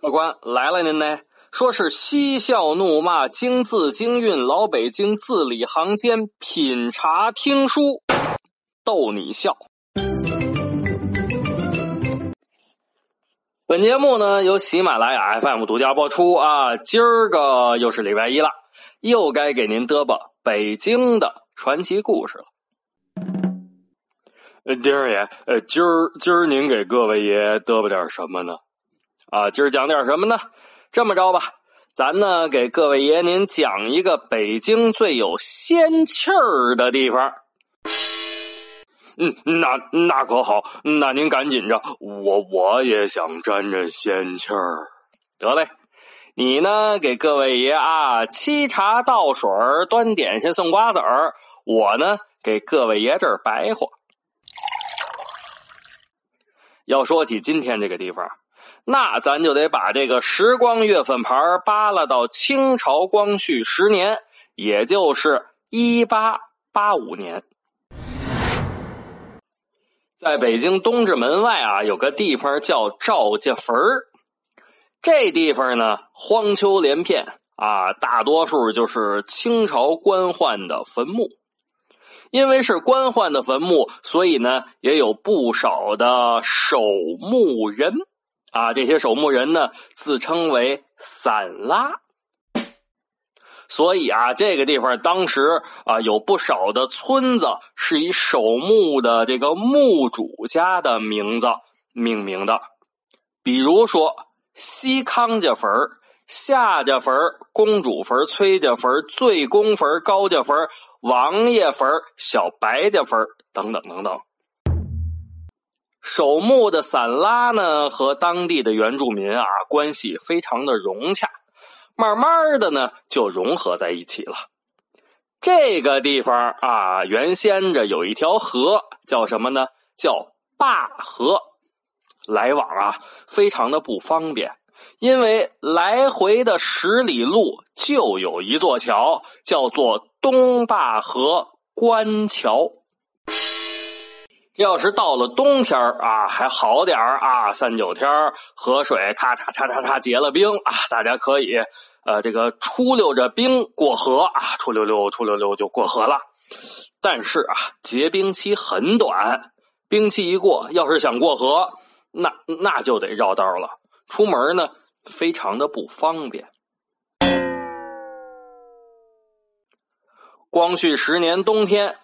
客官来了，您呢？说是嬉笑怒骂，京字京韵，老北京字里行间，品茶听书，逗你笑。本节目呢由喜马拉雅 FM 独家播出啊！今儿个又是礼拜一了，又该给您嘚啵北京的传奇故事了。呃，丁二爷，呃，今儿今儿您给各位爷嘚啵点什么呢？啊，今儿讲点什么呢？这么着吧，咱呢给各位爷您讲一个北京最有仙气儿的地方。嗯，那那可好，那您赶紧着，我我也想沾沾仙气儿。得嘞，你呢给各位爷啊沏茶倒水端点心送瓜子儿，我呢给各位爷这儿白话。要说起今天这个地方。那咱就得把这个时光月份牌扒拉到清朝光绪十年，也就是一八八五年，在北京东直门外啊，有个地方叫赵家坟这地方呢，荒丘连片啊，大多数就是清朝官宦的坟墓。因为是官宦的坟墓，所以呢，也有不少的守墓人。啊，这些守墓人呢，自称为散拉，所以啊，这个地方当时啊，有不少的村子是以守墓的这个墓主家的名字命名的，比如说西康家坟、夏家坟、公主坟、崔家坟、醉公坟、高家坟、王爷坟、小白家坟等等等等。守墓的散拉呢，和当地的原住民啊关系非常的融洽，慢慢的呢就融合在一起了。这个地方啊，原先着有一条河，叫什么呢？叫坝河，来往啊非常的不方便，因为来回的十里路就有一座桥，叫做东坝河关桥。要是到了冬天啊，还好点啊，三九天河水咔嚓嚓嚓嚓结了冰啊，大家可以呃这个出溜着冰过河啊，出溜溜出溜溜就过河了。但是啊，结冰期很短，冰期一过，要是想过河，那那就得绕道了，出门呢非常的不方便。光绪十年冬天。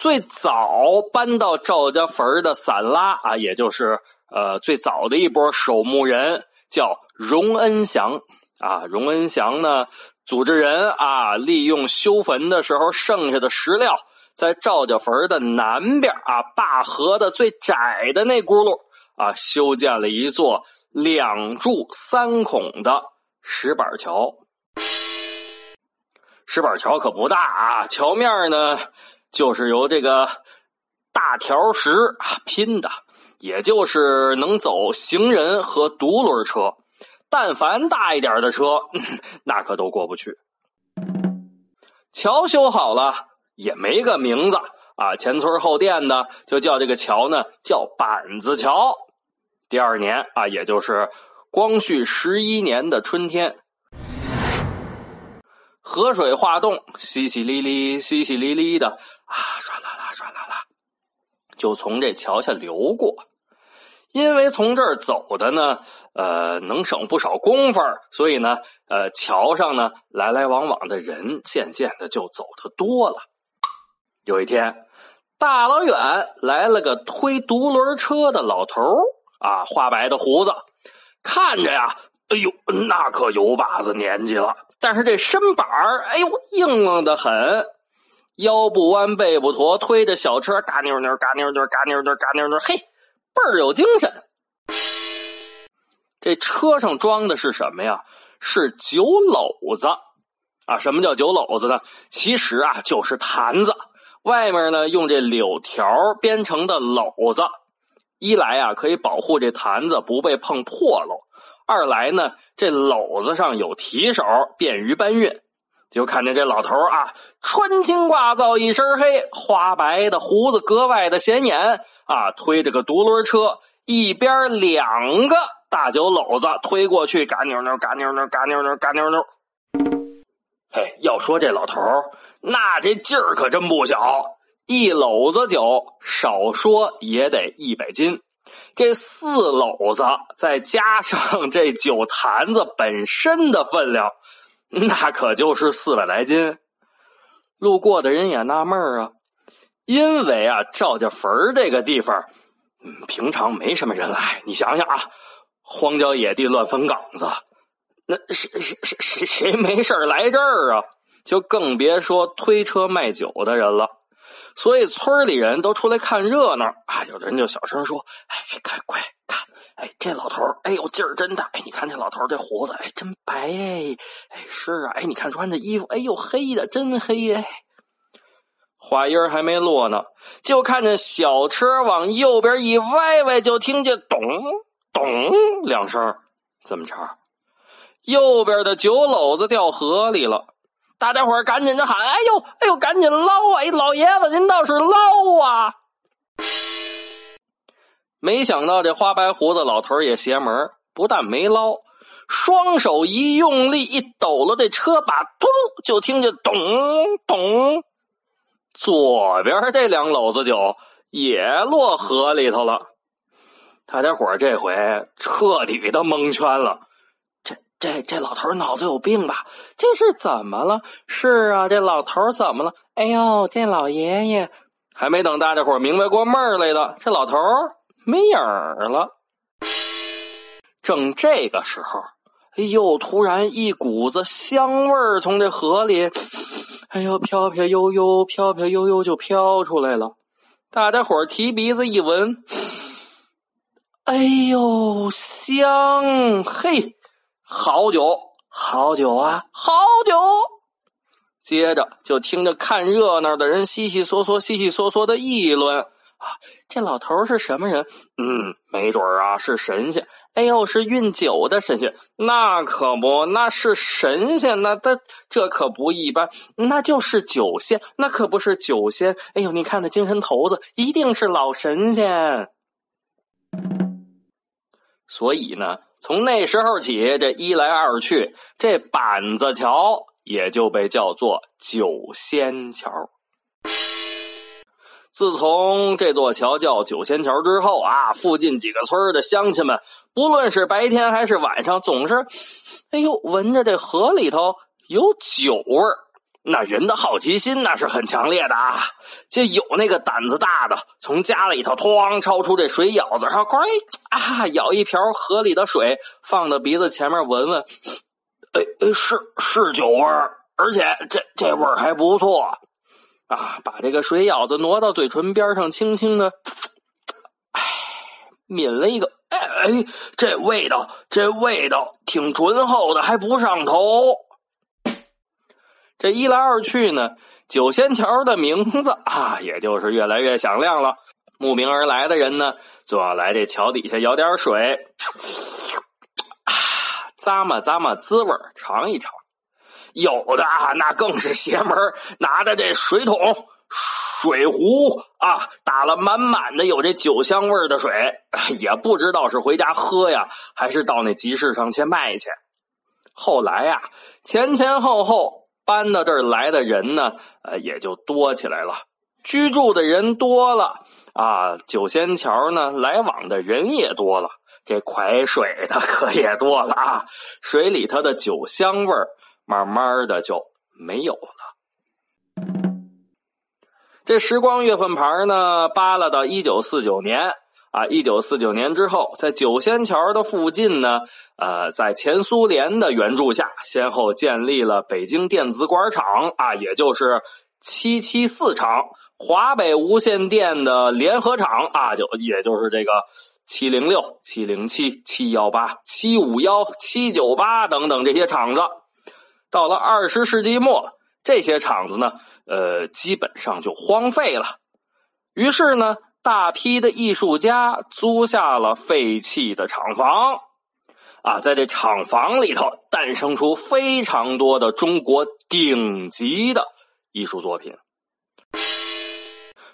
最早搬到赵家坟的散拉啊，也就是呃最早的一波守墓人，叫荣恩祥啊。荣恩祥呢，组织人啊，利用修坟的时候剩下的石料，在赵家坟的南边啊，坝河的最窄的那轱辘啊，修建了一座两柱三孔的石板桥。石板桥可不大啊，桥面呢。就是由这个大条石啊拼的，也就是能走行人和独轮车，但凡大一点的车，那可都过不去。桥修好了也没个名字啊，前村后店的就叫这个桥呢叫板子桥。第二年啊，也就是光绪十一年的春天。河水化冻，淅淅沥沥，淅淅沥沥的啊，唰啦啦，唰啦啦，就从这桥下流过。因为从这儿走的呢，呃，能省不少功夫，所以呢，呃，桥上呢来来往往的人渐渐的就走的多了。有一天，大老远来了个推独轮车的老头啊，花白的胡子，看着呀。哎呦，那可有把子年纪了，但是这身板儿，哎呦，硬朗的很，腰不弯，背不驼，推着小车，嘎扭扭，嘎扭扭，嘎扭扭，嘎扭扭，嘿，倍儿有精神。这车上装的是什么呀？是酒篓子啊！什么叫酒篓子呢？其实啊，就是坛子，外面呢用这柳条编成的篓子，一来啊可以保护这坛子不被碰破喽。二来呢，这篓子上有提手，便于搬运；就看见这老头啊，穿青挂皂一身黑，花白的胡子格外的显眼啊，推着个独轮车，一边两个大酒篓子推过去，嘎扭扭，嘎扭扭，嘎扭扭，嘎扭扭。嘿，要说这老头那这劲儿可真不小，一篓子酒少说也得一百斤，这四篓子再加上这酒坛子本身的分量。那可就是四百来斤，路过的人也纳闷啊，因为啊赵家坟这个地方，嗯，平常没什么人来。你想想啊，荒郊野地乱坟岗子，那谁谁谁谁谁没事来这儿啊？就更别说推车卖酒的人了。所以村里人都出来看热闹啊，有的人就小声说：“哎，快快看！”哎，这老头哎呦劲儿真大！哎，你看这老头这胡子，哎，真白哎！是啊，哎，你看穿这衣服，哎呦，黑的真黑哎！话音还没落呢，就看见小车往右边一歪歪，就听见咚咚两声，怎么着？右边的酒篓子掉河里了！大家伙赶紧的喊：“哎呦，哎呦，赶紧捞啊！哎，老爷子，您倒是捞啊！”没想到这花白胡子老头也邪门，不但没捞，双手一用力一抖了这车把，嘟，就听见咚咚，左边这两篓子酒也落河里头了。大家伙这回彻底的蒙圈了。这这老头脑子有病吧？这是怎么了？是啊，这老头怎么了？哎呦，这老爷爷还没等大家伙明白过闷来的，这老头。没影儿了。正这个时候，哎呦，突然一股子香味儿从这河里，哎呦，飘飘悠悠，飘飘悠悠就飘出来了。大家伙提鼻子一闻，哎呦，香！嘿，好酒，好酒啊，好酒！接着就听着看热闹的人稀稀嗦嗦、稀稀嗦嗦的议论。啊，这老头是什么人？嗯，没准啊是神仙。哎呦，是运酒的神仙，那可不，那是神仙，那他这可不一般，那就是酒仙，那可不是酒仙。哎呦，你看那精神头子，一定是老神仙。所以呢，从那时候起，这一来二去，这板子桥也就被叫做酒仙桥。自从这座桥叫九仙桥之后啊，附近几个村的乡亲们，不论是白天还是晚上，总是，哎呦，闻着这河里头有酒味儿。那人的好奇心那是很强烈的啊，就有那个胆子大的，从家里头哐抄出这水舀子，然后呱啊舀一瓢河里的水，放到鼻子前面闻闻，哎哎，是是酒味儿，而且这这味儿还不错。啊，把这个水舀子挪到嘴唇边上，轻轻的，哎，抿了一个，哎哎，这味道，这味道挺醇厚的，还不上头。这一来二去呢，九仙桥的名字啊，也就是越来越响亮了。慕名而来的人呢，就要来这桥底下舀点水，啊，咂摸咂摸滋味尝一尝。有的啊，那更是邪门拿着这水桶、水壶啊，打了满满的有这酒香味的水，也不知道是回家喝呀，还是到那集市上去卖去。后来呀，前前后后搬到这儿来的人呢，呃，也就多起来了。居住的人多了啊，九仙桥呢，来往的人也多了，这蒯水的可也多了啊，水里头的酒香味儿。慢慢的就没有了。这时光月份牌呢，扒拉到一九四九年啊，一九四九年之后，在九仙桥的附近呢，呃，在前苏联的援助下，先后建立了北京电子管厂啊，也就是七七四厂，华北无线电的联合厂啊，就也就是这个七零六、七零七、七幺八、七五幺、七九八等等这些厂子。到了二十世纪末，这些厂子呢，呃，基本上就荒废了。于是呢，大批的艺术家租下了废弃的厂房，啊，在这厂房里头诞生出非常多的中国顶级的艺术作品。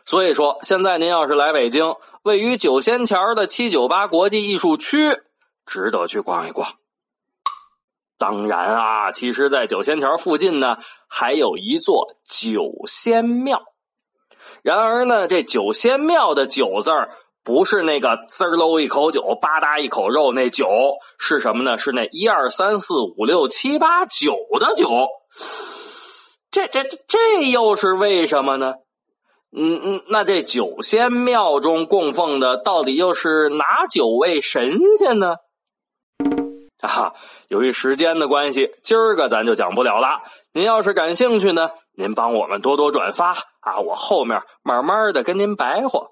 所以说，现在您要是来北京，位于九仙桥的七九八国际艺术区，值得去逛一逛。当然啊，其实，在九仙桥附近呢，还有一座九仙庙。然而呢，这九仙庙的“九”字儿。不是那个滋喽一口酒，吧嗒一口肉，那酒是什么呢？是那一二三四五六七八九的酒。这这这又是为什么呢？嗯嗯，那这九仙庙中供奉的到底又是哪九位神仙呢？啊，由于时间的关系，今儿个咱就讲不了了。您要是感兴趣呢，您帮我们多多转发啊，我后面慢慢的跟您白话。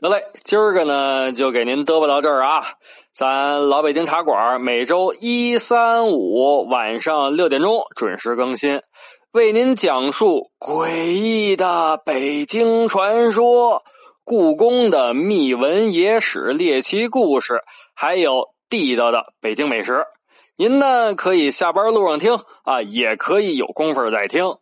得嘞，今儿个呢就给您嘚啵到这儿啊！咱老北京茶馆每周一、三、五晚上六点钟准时更新，为您讲述诡异的北京传说、故宫的秘闻野史、猎奇故事，还有地道的北京美食。您呢可以下班路上听啊，也可以有功夫再听。